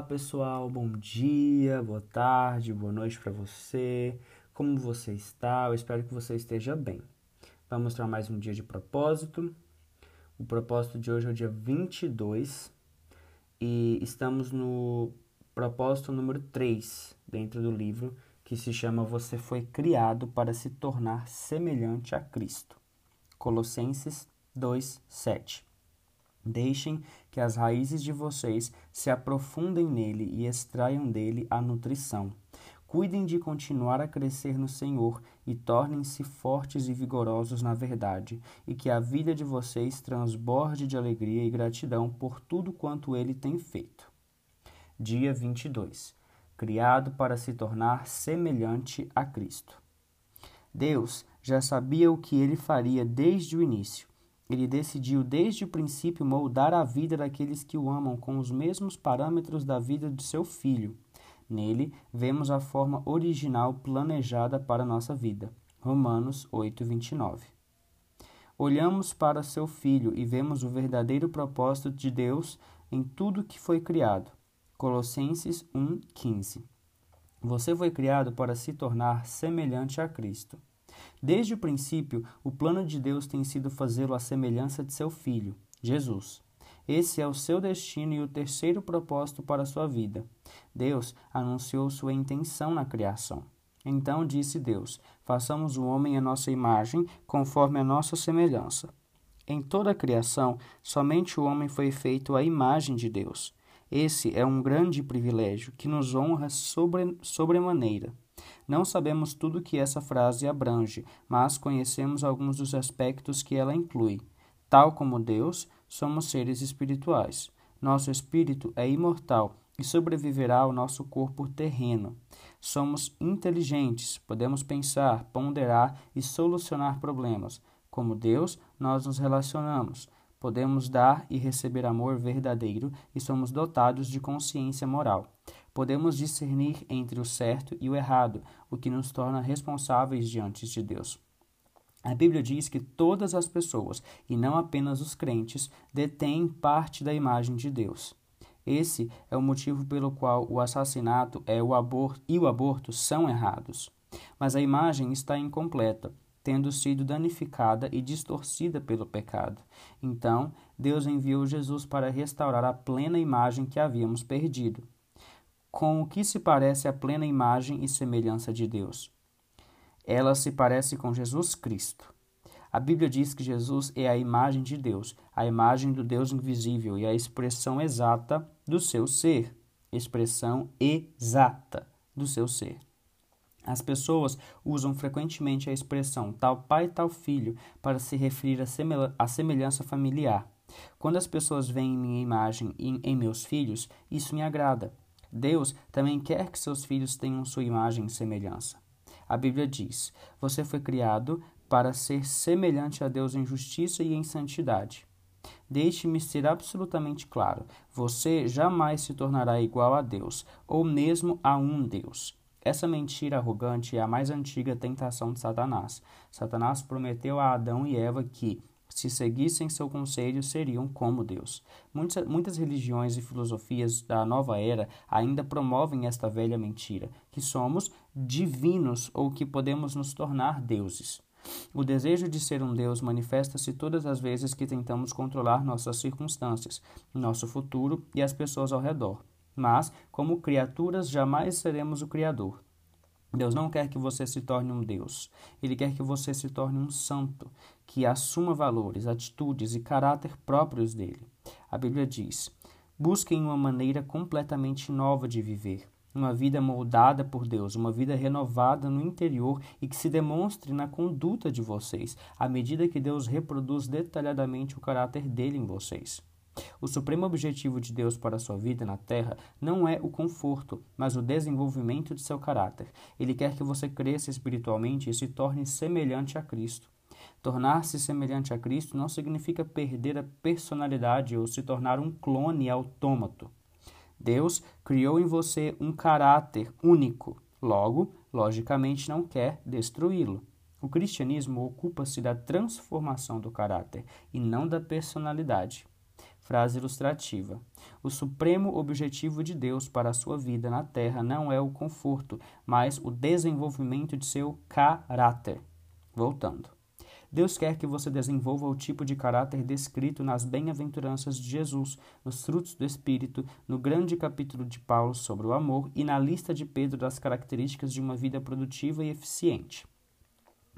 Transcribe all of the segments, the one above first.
pessoal, bom dia, boa tarde, boa noite para você. Como você está? Eu espero que você esteja bem. Vamos mostrar mais um dia de propósito. O propósito de hoje é o dia 22 e estamos no propósito número 3 dentro do livro que se chama Você foi criado para se tornar semelhante a Cristo. Colossenses 2, 7. Deixem que as raízes de vocês se aprofundem nele e extraiam dele a nutrição. Cuidem de continuar a crescer no Senhor e tornem-se fortes e vigorosos na verdade, e que a vida de vocês transborde de alegria e gratidão por tudo quanto ele tem feito. Dia 22. Criado para se tornar semelhante a Cristo. Deus já sabia o que ele faria desde o início ele decidiu desde o princípio moldar a vida daqueles que o amam com os mesmos parâmetros da vida de seu filho. Nele, vemos a forma original planejada para a nossa vida. Romanos 8:29. Olhamos para seu filho e vemos o verdadeiro propósito de Deus em tudo que foi criado. Colossenses 1:15. Você foi criado para se tornar semelhante a Cristo. Desde o princípio, o plano de Deus tem sido fazê-lo à semelhança de seu Filho, Jesus. Esse é o seu destino e o terceiro propósito para a sua vida. Deus anunciou sua intenção na criação. Então disse Deus: Façamos o homem à nossa imagem, conforme a nossa semelhança. Em toda a criação, somente o homem foi feito à imagem de Deus. Esse é um grande privilégio que nos honra sobre, sobremaneira. Não sabemos tudo que essa frase abrange, mas conhecemos alguns dos aspectos que ela inclui. Tal como Deus, somos seres espirituais. Nosso espírito é imortal e sobreviverá ao nosso corpo terreno. Somos inteligentes, podemos pensar, ponderar e solucionar problemas. Como Deus, nós nos relacionamos. Podemos dar e receber amor verdadeiro e somos dotados de consciência moral. Podemos discernir entre o certo e o errado, o que nos torna responsáveis diante de Deus. A Bíblia diz que todas as pessoas, e não apenas os crentes, detêm parte da imagem de Deus. Esse é o motivo pelo qual o assassinato é o aborto, e o aborto são errados. Mas a imagem está incompleta tendo sido danificada e distorcida pelo pecado. Então, Deus enviou Jesus para restaurar a plena imagem que havíamos perdido. Com o que se parece a plena imagem e semelhança de Deus? Ela se parece com Jesus Cristo. A Bíblia diz que Jesus é a imagem de Deus, a imagem do Deus invisível e a expressão exata do seu ser. Expressão exata do seu ser. As pessoas usam frequentemente a expressão tal pai tal filho para se referir à semelhança familiar. Quando as pessoas veem minha imagem em, em meus filhos, isso me agrada. Deus também quer que seus filhos tenham sua imagem e semelhança. A Bíblia diz: Você foi criado para ser semelhante a Deus em justiça e em santidade. Deixe-me ser absolutamente claro: você jamais se tornará igual a Deus, ou mesmo a um Deus. Essa mentira arrogante é a mais antiga tentação de Satanás. Satanás prometeu a Adão e Eva que, se seguissem seu conselho, seriam como Deus. Muitas, muitas religiões e filosofias da nova era ainda promovem esta velha mentira, que somos divinos ou que podemos nos tornar deuses. O desejo de ser um Deus manifesta-se todas as vezes que tentamos controlar nossas circunstâncias, nosso futuro e as pessoas ao redor mas, como criaturas, jamais seremos o Criador. Deus não quer que você se torne um Deus. Ele quer que você se torne um santo, que assuma valores, atitudes e caráter próprios dele. A Bíblia diz: busquem uma maneira completamente nova de viver, uma vida moldada por Deus, uma vida renovada no interior e que se demonstre na conduta de vocês, à medida que Deus reproduz detalhadamente o caráter dele em vocês. O supremo objetivo de Deus para a sua vida na terra não é o conforto, mas o desenvolvimento de seu caráter. Ele quer que você cresça espiritualmente e se torne semelhante a Cristo. Tornar-se semelhante a Cristo não significa perder a personalidade ou se tornar um clone autômato. Deus criou em você um caráter único, logo, logicamente, não quer destruí-lo. O cristianismo ocupa-se da transformação do caráter e não da personalidade. Frase ilustrativa. O supremo objetivo de Deus para a sua vida na terra não é o conforto, mas o desenvolvimento de seu caráter. Voltando. Deus quer que você desenvolva o tipo de caráter descrito nas bem-aventuranças de Jesus, nos frutos do Espírito, no grande capítulo de Paulo sobre o amor e na lista de Pedro das características de uma vida produtiva e eficiente.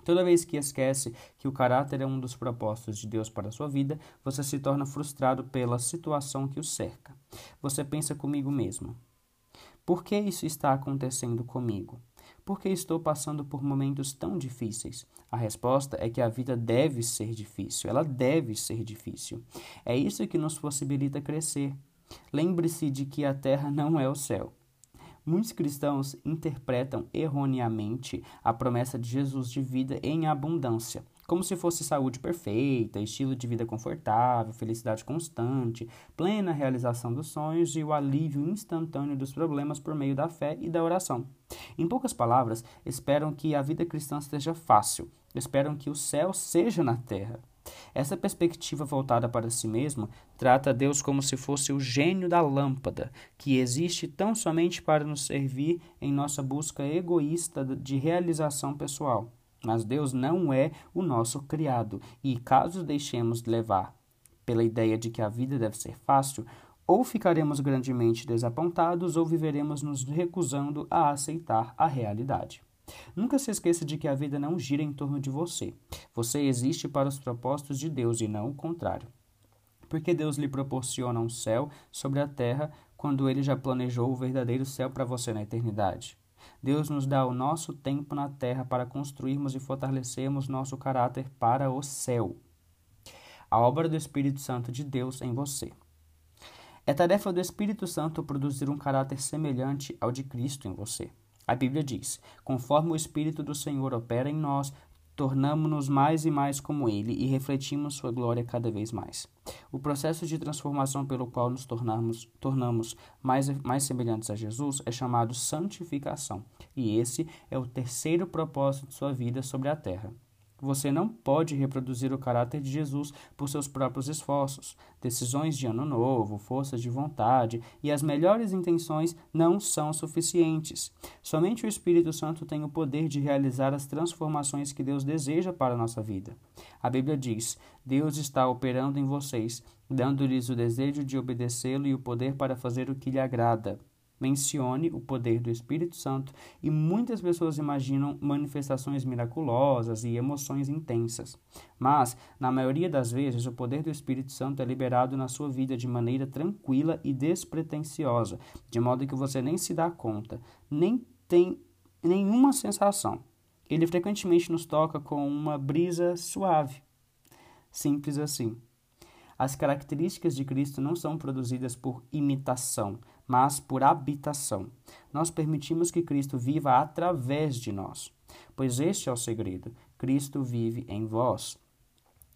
Toda vez que esquece que o caráter é um dos propósitos de Deus para a sua vida, você se torna frustrado pela situação que o cerca. Você pensa comigo mesmo: por que isso está acontecendo comigo? Por que estou passando por momentos tão difíceis? A resposta é que a vida deve ser difícil, ela deve ser difícil. É isso que nos possibilita crescer. Lembre-se de que a terra não é o céu. Muitos cristãos interpretam erroneamente a promessa de Jesus de vida em abundância como se fosse saúde perfeita, estilo de vida confortável, felicidade constante, plena realização dos sonhos e o alívio instantâneo dos problemas por meio da fé e da oração. Em poucas palavras, esperam que a vida cristã seja fácil, esperam que o céu seja na terra. Essa perspectiva voltada para si mesmo trata Deus como se fosse o gênio da lâmpada, que existe tão somente para nos servir em nossa busca egoísta de realização pessoal. Mas Deus não é o nosso criado, e caso deixemos levar pela ideia de que a vida deve ser fácil, ou ficaremos grandemente desapontados ou viveremos nos recusando a aceitar a realidade. Nunca se esqueça de que a vida não gira em torno de você. Você existe para os propósitos de Deus e não o contrário. Porque Deus lhe proporciona um céu sobre a terra quando ele já planejou o verdadeiro céu para você na eternidade. Deus nos dá o nosso tempo na terra para construirmos e fortalecermos nosso caráter para o céu. A obra do Espírito Santo de Deus em você. É tarefa do Espírito Santo produzir um caráter semelhante ao de Cristo em você. A Bíblia diz: conforme o Espírito do Senhor opera em nós, tornamos-nos mais e mais como Ele e refletimos Sua glória cada vez mais. O processo de transformação pelo qual nos tornamos, tornamos mais, mais semelhantes a Jesus é chamado santificação, e esse é o terceiro propósito de sua vida sobre a terra. Você não pode reproduzir o caráter de Jesus por seus próprios esforços. Decisões de ano novo, forças de vontade e as melhores intenções não são suficientes. Somente o Espírito Santo tem o poder de realizar as transformações que Deus deseja para a nossa vida. A Bíblia diz: Deus está operando em vocês, dando-lhes o desejo de obedecê-lo e o poder para fazer o que lhe agrada mencione o poder do Espírito Santo e muitas pessoas imaginam manifestações miraculosas e emoções intensas. Mas, na maioria das vezes, o poder do Espírito Santo é liberado na sua vida de maneira tranquila e despretensiosa, de modo que você nem se dá conta, nem tem nenhuma sensação. Ele frequentemente nos toca com uma brisa suave. Simples assim. As características de Cristo não são produzidas por imitação, mas por habitação. Nós permitimos que Cristo viva através de nós, pois este é o segredo: Cristo vive em vós.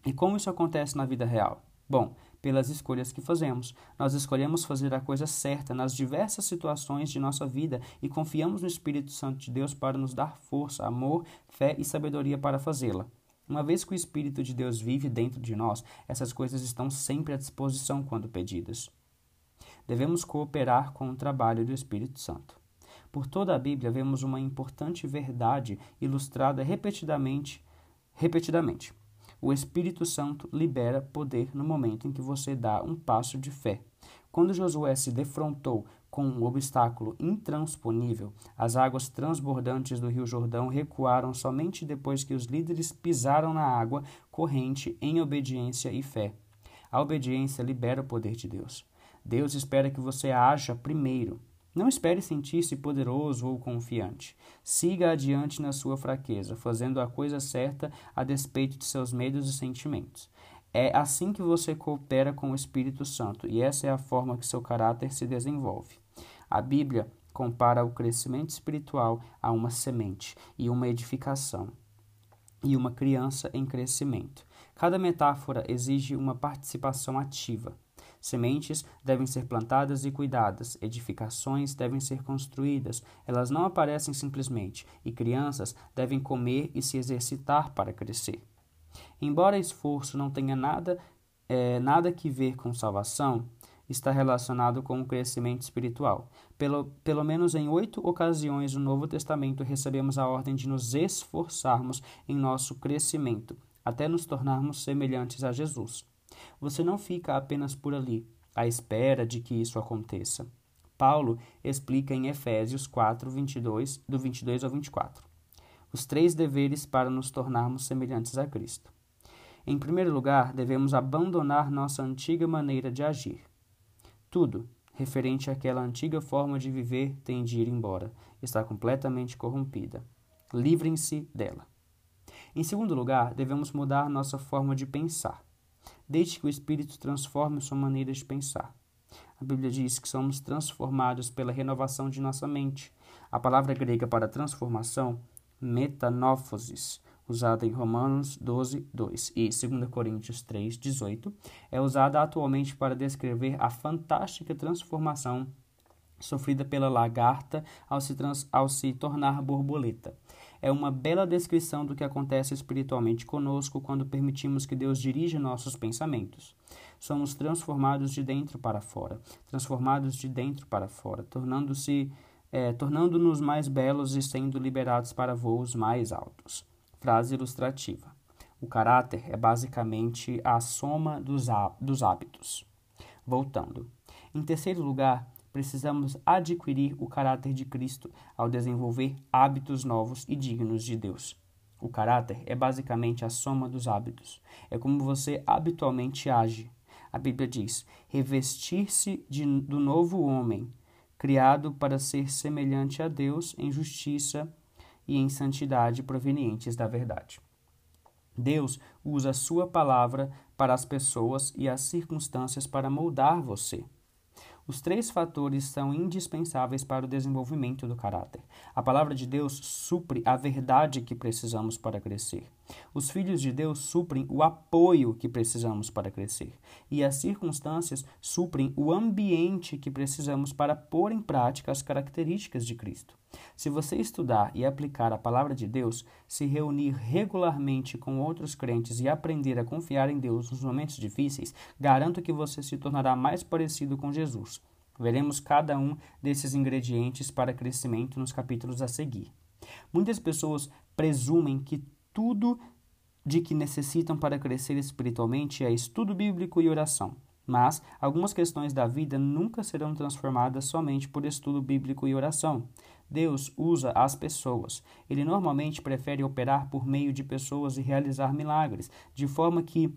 E como isso acontece na vida real? Bom, pelas escolhas que fazemos. Nós escolhemos fazer a coisa certa nas diversas situações de nossa vida e confiamos no Espírito Santo de Deus para nos dar força, amor, fé e sabedoria para fazê-la. Uma vez que o Espírito de Deus vive dentro de nós, essas coisas estão sempre à disposição quando pedidas devemos cooperar com o trabalho do Espírito Santo. Por toda a Bíblia vemos uma importante verdade ilustrada repetidamente, repetidamente. O Espírito Santo libera poder no momento em que você dá um passo de fé. Quando Josué se defrontou com um obstáculo intransponível, as águas transbordantes do Rio Jordão recuaram somente depois que os líderes pisaram na água corrente em obediência e fé. A obediência libera o poder de Deus. Deus espera que você haja primeiro. Não espere sentir-se poderoso ou confiante. Siga adiante na sua fraqueza, fazendo a coisa certa a despeito de seus medos e sentimentos. É assim que você coopera com o Espírito Santo, e essa é a forma que seu caráter se desenvolve. A Bíblia compara o crescimento espiritual a uma semente e uma edificação, e uma criança em crescimento. Cada metáfora exige uma participação ativa. Sementes devem ser plantadas e cuidadas, edificações devem ser construídas, elas não aparecem simplesmente, e crianças devem comer e se exercitar para crescer. Embora esforço não tenha nada é, nada que ver com salvação está relacionado com o crescimento espiritual. Pelo, pelo menos em oito ocasiões no Novo Testamento recebemos a ordem de nos esforçarmos em nosso crescimento, até nos tornarmos semelhantes a Jesus. Você não fica apenas por ali, à espera de que isso aconteça. Paulo explica em Efésios 4, 22, do 22 ao 24, os três deveres para nos tornarmos semelhantes a Cristo. Em primeiro lugar, devemos abandonar nossa antiga maneira de agir. Tudo, referente àquela antiga forma de viver, tem de ir embora, está completamente corrompida. Livrem-se dela. Em segundo lugar, devemos mudar nossa forma de pensar. Deixe que o Espírito transforme sua maneira de pensar. A Bíblia diz que somos transformados pela renovação de nossa mente. A palavra grega para transformação, metanófosis, usada em Romanos 12, 2 e 2 Coríntios 3, 18, é usada atualmente para descrever a fantástica transformação sofrida pela lagarta ao se, trans, ao se tornar borboleta. É uma bela descrição do que acontece espiritualmente conosco quando permitimos que Deus dirija nossos pensamentos. Somos transformados de dentro para fora, transformados de dentro para fora, tornando-se é, tornando-nos mais belos e sendo liberados para voos mais altos. Frase ilustrativa. O caráter é basicamente a soma dos, dos hábitos. Voltando. Em terceiro lugar, precisamos adquirir o caráter de Cristo ao desenvolver hábitos novos e dignos de Deus. O caráter é basicamente a soma dos hábitos. É como você habitualmente age. A Bíblia diz: revestir-se do novo homem, criado para ser semelhante a Deus em justiça e em santidade provenientes da verdade. Deus usa a sua palavra para as pessoas e as circunstâncias para moldar você. Os três fatores são indispensáveis para o desenvolvimento do caráter. A palavra de Deus supre a verdade que precisamos para crescer. Os filhos de Deus suprem o apoio que precisamos para crescer. E as circunstâncias suprem o ambiente que precisamos para pôr em prática as características de Cristo. Se você estudar e aplicar a palavra de Deus, se reunir regularmente com outros crentes e aprender a confiar em Deus nos momentos difíceis, garanto que você se tornará mais parecido com Jesus. Veremos cada um desses ingredientes para crescimento nos capítulos a seguir. Muitas pessoas presumem que tudo de que necessitam para crescer espiritualmente é estudo bíblico e oração. Mas algumas questões da vida nunca serão transformadas somente por estudo bíblico e oração. Deus usa as pessoas. Ele normalmente prefere operar por meio de pessoas e realizar milagres, de forma que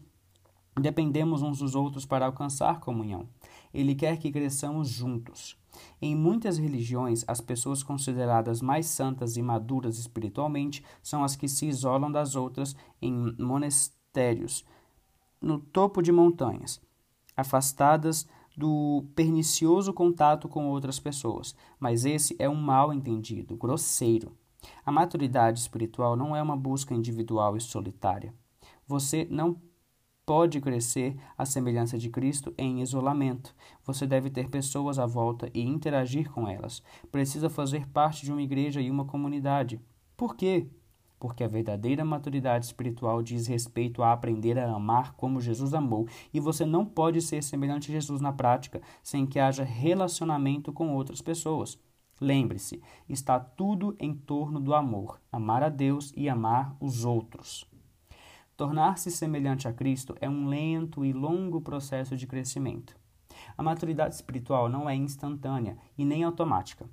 dependemos uns dos outros para alcançar comunhão. Ele quer que cresçamos juntos. Em muitas religiões, as pessoas consideradas mais santas e maduras espiritualmente são as que se isolam das outras em monastérios, no topo de montanhas, afastadas do pernicioso contato com outras pessoas, mas esse é um mal entendido, grosseiro. A maturidade espiritual não é uma busca individual e solitária. Você não pode crescer à semelhança de Cristo em isolamento. Você deve ter pessoas à volta e interagir com elas. Precisa fazer parte de uma igreja e uma comunidade. Por quê? Porque a verdadeira maturidade espiritual diz respeito a aprender a amar como Jesus amou, e você não pode ser semelhante a Jesus na prática sem que haja relacionamento com outras pessoas. Lembre-se, está tudo em torno do amor, amar a Deus e amar os outros. Tornar-se semelhante a Cristo é um lento e longo processo de crescimento. A maturidade espiritual não é instantânea e nem automática.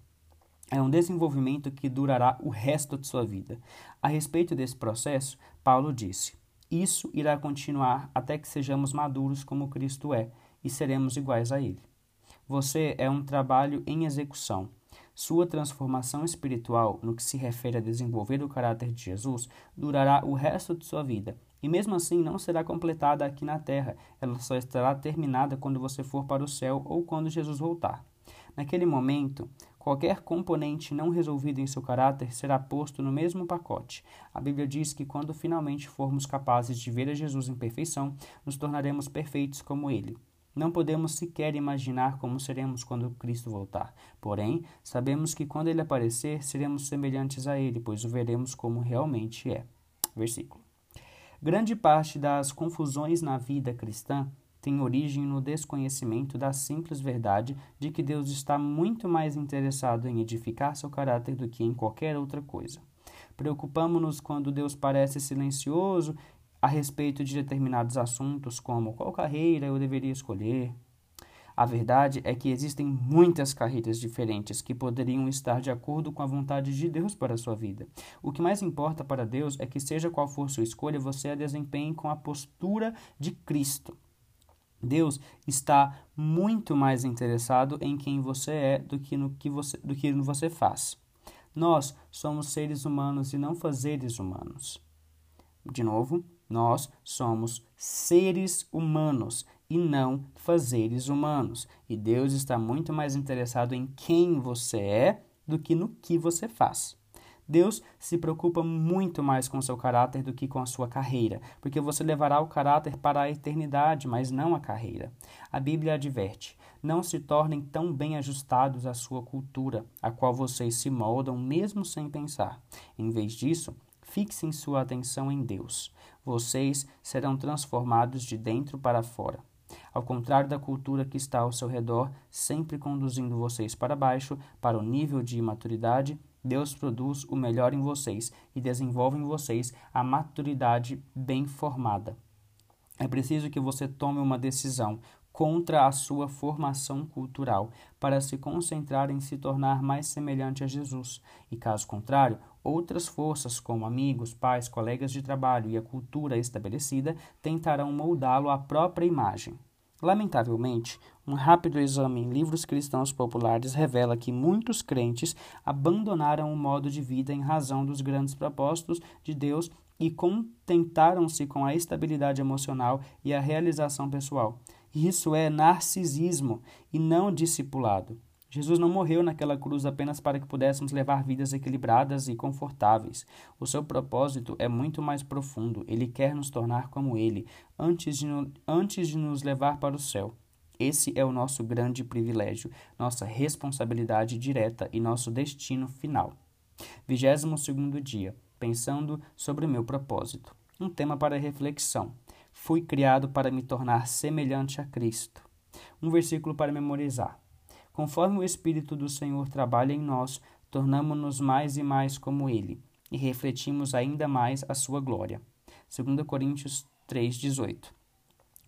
É um desenvolvimento que durará o resto de sua vida. A respeito desse processo, Paulo disse: Isso irá continuar até que sejamos maduros como Cristo é e seremos iguais a Ele. Você é um trabalho em execução. Sua transformação espiritual, no que se refere a desenvolver o caráter de Jesus, durará o resto de sua vida e mesmo assim não será completada aqui na terra, ela só estará terminada quando você for para o céu ou quando Jesus voltar. Naquele momento, qualquer componente não resolvido em seu caráter será posto no mesmo pacote. A Bíblia diz que quando finalmente formos capazes de ver a Jesus em perfeição, nos tornaremos perfeitos como ele. Não podemos sequer imaginar como seremos quando Cristo voltar. Porém, sabemos que quando ele aparecer, seremos semelhantes a ele, pois o veremos como realmente é. Versículo. Grande parte das confusões na vida cristã tem origem no desconhecimento da simples verdade de que Deus está muito mais interessado em edificar seu caráter do que em qualquer outra coisa. Preocupamos-nos quando Deus parece silencioso a respeito de determinados assuntos, como qual carreira eu deveria escolher, a verdade é que existem muitas carreiras diferentes que poderiam estar de acordo com a vontade de Deus para a sua vida. O que mais importa para Deus é que, seja qual for sua escolha, você a desempenhe com a postura de Cristo. Deus está muito mais interessado em quem você é do que no que você, do que você faz. Nós somos seres humanos e não fazeres humanos. De novo, nós somos seres humanos e não fazeres humanos. E Deus está muito mais interessado em quem você é do que no que você faz. Deus se preocupa muito mais com seu caráter do que com a sua carreira, porque você levará o caráter para a eternidade, mas não a carreira. A Bíblia adverte: não se tornem tão bem ajustados à sua cultura, a qual vocês se moldam mesmo sem pensar. Em vez disso, fixem sua atenção em Deus. Vocês serão transformados de dentro para fora. Ao contrário da cultura que está ao seu redor, sempre conduzindo vocês para baixo, para o nível de maturidade, Deus produz o melhor em vocês e desenvolve em vocês a maturidade bem formada. É preciso que você tome uma decisão contra a sua formação cultural para se concentrar em se tornar mais semelhante a Jesus. E caso contrário, outras forças, como amigos, pais, colegas de trabalho e a cultura estabelecida, tentarão moldá-lo à própria imagem. Lamentavelmente, um rápido exame em livros cristãos populares revela que muitos crentes abandonaram o modo de vida em razão dos grandes propósitos de Deus e contentaram-se com a estabilidade emocional e a realização pessoal. Isso é narcisismo e não discipulado. Jesus não morreu naquela cruz apenas para que pudéssemos levar vidas equilibradas e confortáveis. O seu propósito é muito mais profundo. Ele quer nos tornar como Ele, antes de, antes de nos levar para o céu. Esse é o nosso grande privilégio, nossa responsabilidade direta e nosso destino final. 22 segundo dia, pensando sobre o meu propósito. Um tema para reflexão. Fui criado para me tornar semelhante a Cristo. Um versículo para memorizar. Conforme o Espírito do Senhor trabalha em nós, tornamo-nos mais e mais como Ele, e refletimos ainda mais a sua glória. 2 Coríntios 3,18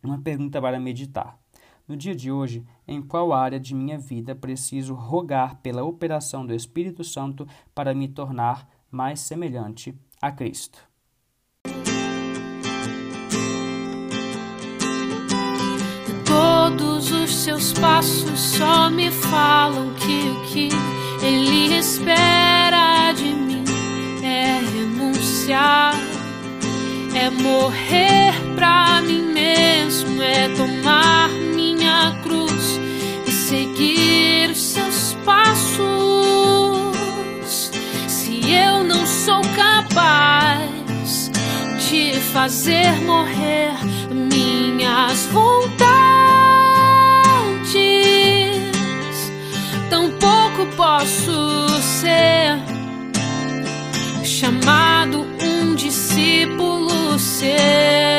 Uma pergunta para meditar. No dia de hoje, em qual área de minha vida preciso rogar pela operação do Espírito Santo para me tornar mais semelhante a Cristo? seus passos só me falam que o que ele espera de mim é renunciar, é morrer pra mim mesmo, é tomar minha cruz e seguir os seus passos. sou capaz de fazer morrer minhas vontades. Tampouco posso ser chamado um discípulo seu.